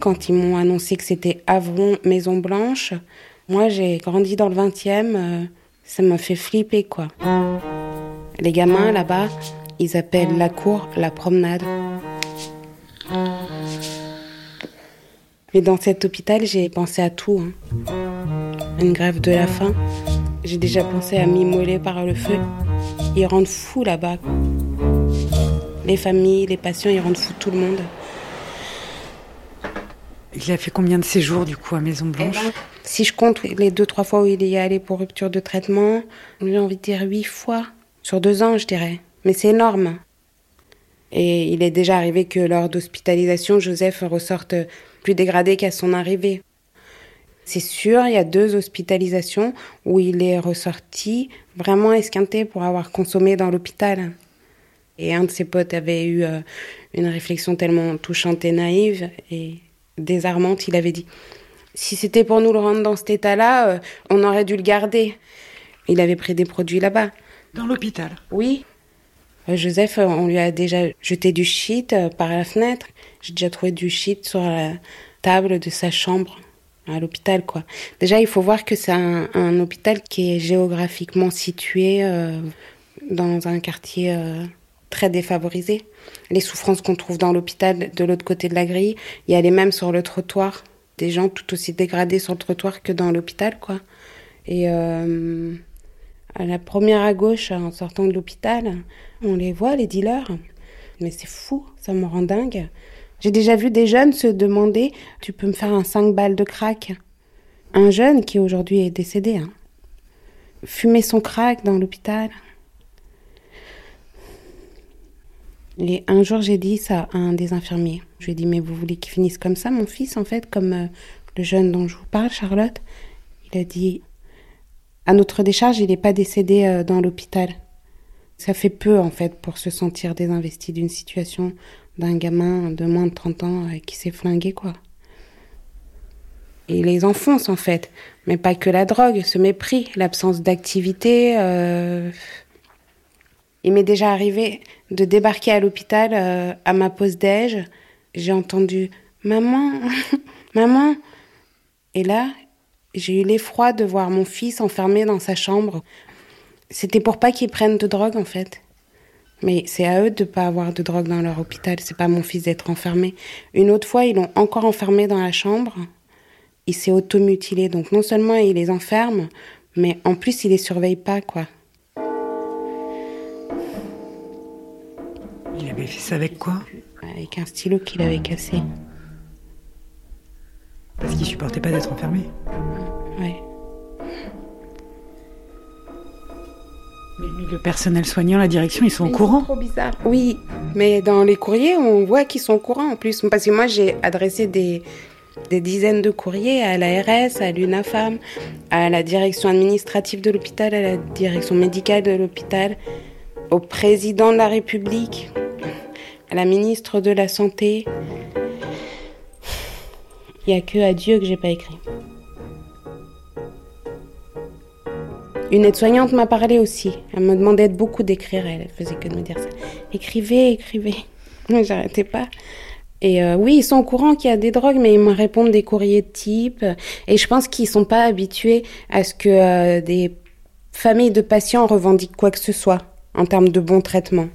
Quand ils m'ont annoncé que c'était Avron Maison Blanche, moi j'ai grandi dans le 20e, euh, ça m'a fait flipper quoi. Les gamins là-bas, ils appellent la cour la promenade. Mais dans cet hôpital, j'ai pensé à tout. hein. Une grève de la faim. J'ai déjà pensé à m'immoler par le feu. Ils rendent fous là-bas. Les familles, les patients, ils rendent fou tout le monde. Il a fait combien de séjours du coup à Maison Blanche Si je compte les deux, trois fois où il est allé pour rupture de traitement, j'ai envie de dire huit fois. Sur deux ans, je dirais. Mais c'est énorme. Et il est déjà arrivé que lors d'hospitalisation, Joseph ressorte plus dégradé qu'à son arrivée. C'est sûr, il y a deux hospitalisations où il est ressorti vraiment esquinté pour avoir consommé dans l'hôpital. Et un de ses potes avait eu euh, une réflexion tellement touchante et naïve et désarmante, il avait dit si c'était pour nous le rendre dans cet état-là, euh, on aurait dû le garder. Il avait pris des produits là-bas. Dans l'hôpital Oui. Euh, Joseph, euh, on lui a déjà jeté du shit euh, par la fenêtre. J'ai déjà trouvé du shit sur la table de sa chambre à l'hôpital, quoi. Déjà, il faut voir que c'est un, un hôpital qui est géographiquement situé dans un quartier très défavorisé. Les souffrances qu'on trouve dans l'hôpital de l'autre côté de la grille, il y a les mêmes sur le trottoir. Des gens tout aussi dégradés sur le trottoir que dans l'hôpital, quoi. Et euh, à la première à gauche, en sortant de l'hôpital, on les voit, les dealers. Mais c'est fou, ça me rend dingue. J'ai déjà vu des jeunes se demander Tu peux me faire un 5 balles de crack? Un jeune qui aujourd'hui est décédé. Hein. Fumer son crack dans l'hôpital. Un jour, j'ai dit ça à un des infirmiers. Je lui ai dit Mais vous voulez qu'il finisse comme ça, mon fils, en fait, comme euh, le jeune dont je vous parle, Charlotte? Il a dit À notre décharge, il n'est pas décédé euh, dans l'hôpital. Ça fait peu, en fait, pour se sentir désinvesti d'une situation d'un gamin de moins de 30 ans euh, qui s'est flingué, quoi. Et les enfonce, en fait. Mais pas que la drogue, ce mépris, l'absence d'activité. Il m'est déjà arrivé de débarquer à l'hôpital euh, à ma pause déj. J'ai entendu Maman, maman. Et là, j'ai eu l'effroi de voir mon fils enfermé dans sa chambre. C'était pour pas qu'il prenne de drogue, en fait. Mais c'est à eux de pas avoir de drogue dans leur hôpital. C'est pas mon fils d'être enfermé. Une autre fois, ils l'ont encore enfermé dans la chambre. Il s'est automutilé. Donc non seulement il les enferme, mais en plus il les surveille pas, quoi. Il avait fait ça avec quoi? Avec un stylo qu'il avait cassé. Parce qu'il supportait pas d'être enfermé. Ouais. Mais, mais le personnel soignant, la direction, ils sont au courant. Trop bizarre. Oui, mais dans les courriers, on voit qu'ils sont au courant en plus. Parce que moi, j'ai adressé des, des dizaines de courriers à l'ARS, à l'UNAFAM, à la direction administrative de l'hôpital, à la direction médicale de l'hôpital, au président de la République, la ministre de la Santé. Il n'y a que à Dieu que j'ai pas écrit. Une aide-soignante m'a parlé aussi. Elle me demandait de beaucoup d'écrire. Elle faisait que de me dire ça. Écrivez, écrivez. J'arrêtais pas. Et euh, oui, ils sont au courant qu'il y a des drogues, mais ils me répondent des courriers de type. Et je pense qu'ils sont pas habitués à ce que euh, des familles de patients revendiquent quoi que ce soit en termes de bon traitement.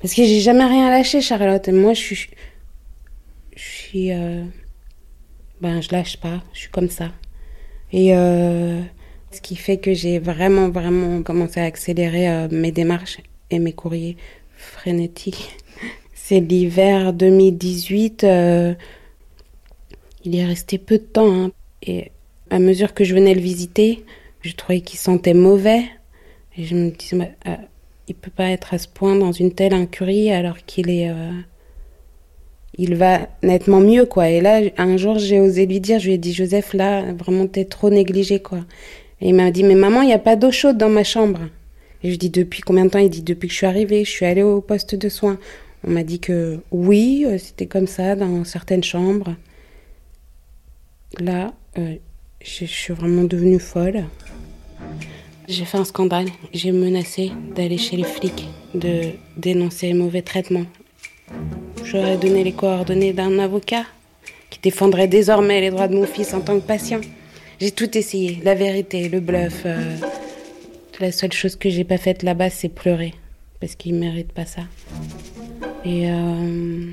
Parce que j'ai jamais rien lâché, Charlotte. Moi, je suis, je suis, euh, ben, je lâche pas. Je suis comme ça. Et euh, ce qui fait que j'ai vraiment, vraiment commencé à accélérer euh, mes démarches et mes courriers frénétiques. C'est l'hiver 2018. euh, il est resté peu de temps. hein. Et à mesure que je venais le visiter, je trouvais qu'il sentait mauvais. Et je me disais, il peut pas être à ce point dans une telle incurie alors qu'il est. euh, il va nettement mieux, quoi. Et là, un jour, j'ai osé lui dire, je lui ai dit, Joseph, là, vraiment, t'es trop négligé, quoi. Et il m'a dit, mais maman, il n'y a pas d'eau chaude dans ma chambre. Et je lui dis, depuis combien de temps? Il dit, depuis que je suis arrivée, je suis allée au poste de soins. On m'a dit que oui, euh, c'était comme ça dans certaines chambres. Là, euh, je je suis vraiment devenue folle. J'ai fait un scandale. J'ai menacé d'aller chez les flics, de dénoncer les mauvais traitements. J'aurais donné les coordonnées d'un avocat qui défendrait désormais les droits de mon fils en tant que patient. J'ai tout essayé, la vérité, le bluff. euh, La seule chose que j'ai pas faite là-bas, c'est pleurer. Parce qu'il mérite pas ça. Et euh,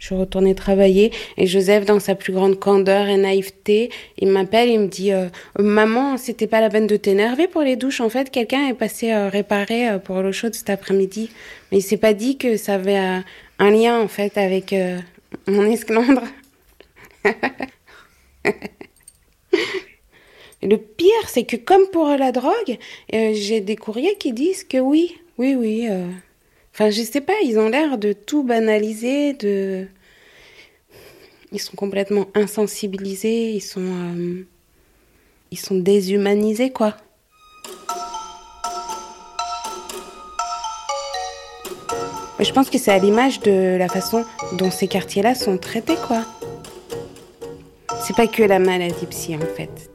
je suis retournée travailler et Joseph, dans sa plus grande candeur et naïveté, il m'appelle, il me dit euh, Maman, c'était pas la peine de t'énerver pour les douches. En fait, quelqu'un est passé euh, réparer euh, pour l'eau chaude cet après-midi. Mais il s'est pas dit que ça avait un lien, en fait, avec mon esclandre. Le pire, c'est que comme pour la drogue, j'ai des courriers qui disent que oui, oui, oui. Enfin, je sais pas, ils ont l'air de tout banaliser, de. Ils sont complètement insensibilisés, ils sont. euh, Ils sont déshumanisés, quoi. Je pense que c'est à l'image de la façon dont ces quartiers-là sont traités, quoi. C'est pas que la maladie psy, en fait.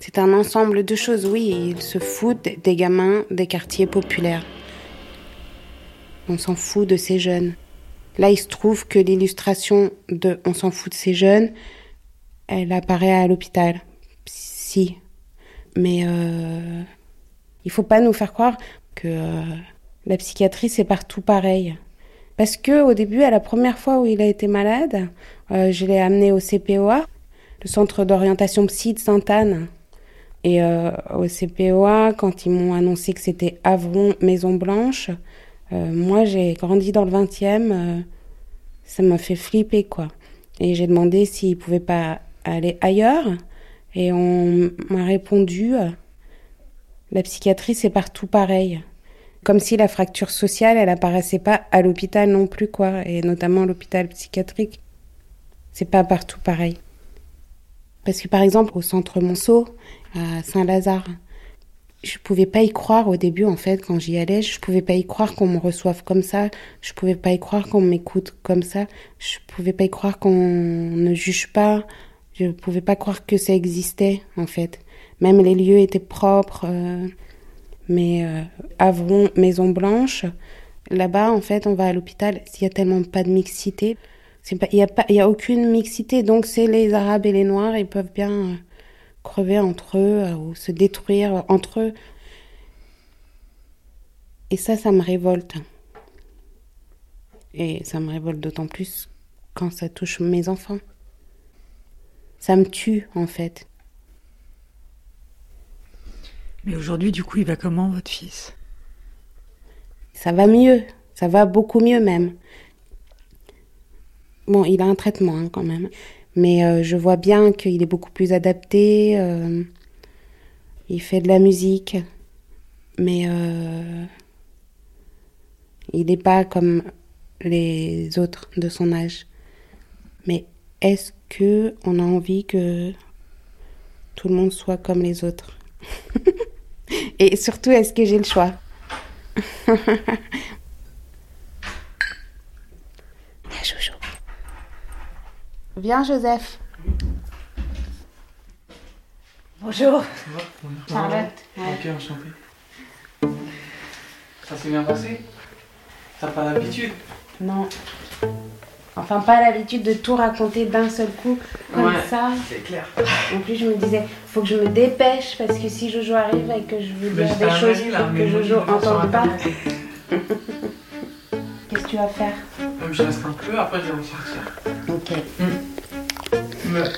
C'est un ensemble de choses, oui. Ils se foutent des gamins des quartiers populaires. On s'en fout de ces jeunes. Là, il se trouve que l'illustration de On s'en fout de ces jeunes, elle apparaît à l'hôpital. Si. Mais euh, il faut pas nous faire croire que euh, la psychiatrie, c'est partout pareil. Parce que au début, à la première fois où il a été malade, euh, je l'ai amené au CPOA, le centre d'orientation psy de Sainte-Anne. Et euh, au CPOA, quand ils m'ont annoncé que c'était Avron Maison Blanche, moi j'ai grandi dans le 20e, euh, ça m'a fait flipper quoi. Et j'ai demandé s'ils pouvaient pas aller ailleurs. Et on m'a répondu, euh, la psychiatrie c'est partout pareil. Comme si la fracture sociale, elle apparaissait pas à l'hôpital non plus quoi, et notamment l'hôpital psychiatrique. C'est pas partout pareil. Parce que par exemple, au centre Monceau, à Saint-Lazare, je pouvais pas y croire au début en fait quand j'y allais, je pouvais pas y croire qu'on me reçoive comme ça, je pouvais pas y croire qu'on m'écoute comme ça, je pouvais pas y croire qu'on ne juge pas, je pouvais pas croire que ça existait en fait. Même les lieux étaient propres, euh, mais euh, Avron, Maison Blanche, là-bas en fait on va à l'hôpital, s'il y a tellement pas de mixité, il y a pas, il y a aucune mixité, donc c'est les Arabes et les Noirs, ils peuvent bien euh, crever entre eux euh, ou se détruire entre eux. Et ça, ça me révolte. Et ça me révolte d'autant plus quand ça touche mes enfants. Ça me tue, en fait. Mais aujourd'hui, du coup, il va comment, votre fils? Ça va mieux. Ça va beaucoup mieux même. Bon, il a un traitement hein, quand même. Mais euh, je vois bien qu'il est beaucoup plus adapté. euh, il fait de la musique. Mais euh, il n'est pas comme les autres de son âge. Mais est-ce que on a envie que tout le monde soit comme les autres? Et surtout, est-ce que j'ai le choix Viens, Jojo. Viens, Joseph. Bonjour. Charlotte. Ouais. Ok, enchanté. Ça s'est bien passé? T'as pas l'habitude? Non. Enfin, pas l'habitude de tout raconter d'un seul coup, comme Ouais. ça. C'est clair. En plus, je me disais, faut que je me dépêche parce que si Jojo arrive et que je veux dire je des choses là, que Jojo je vais sur entende pas, qu'est-ce que tu vas faire? Même je reste un peu, après je vais ressortir. Ok. Mais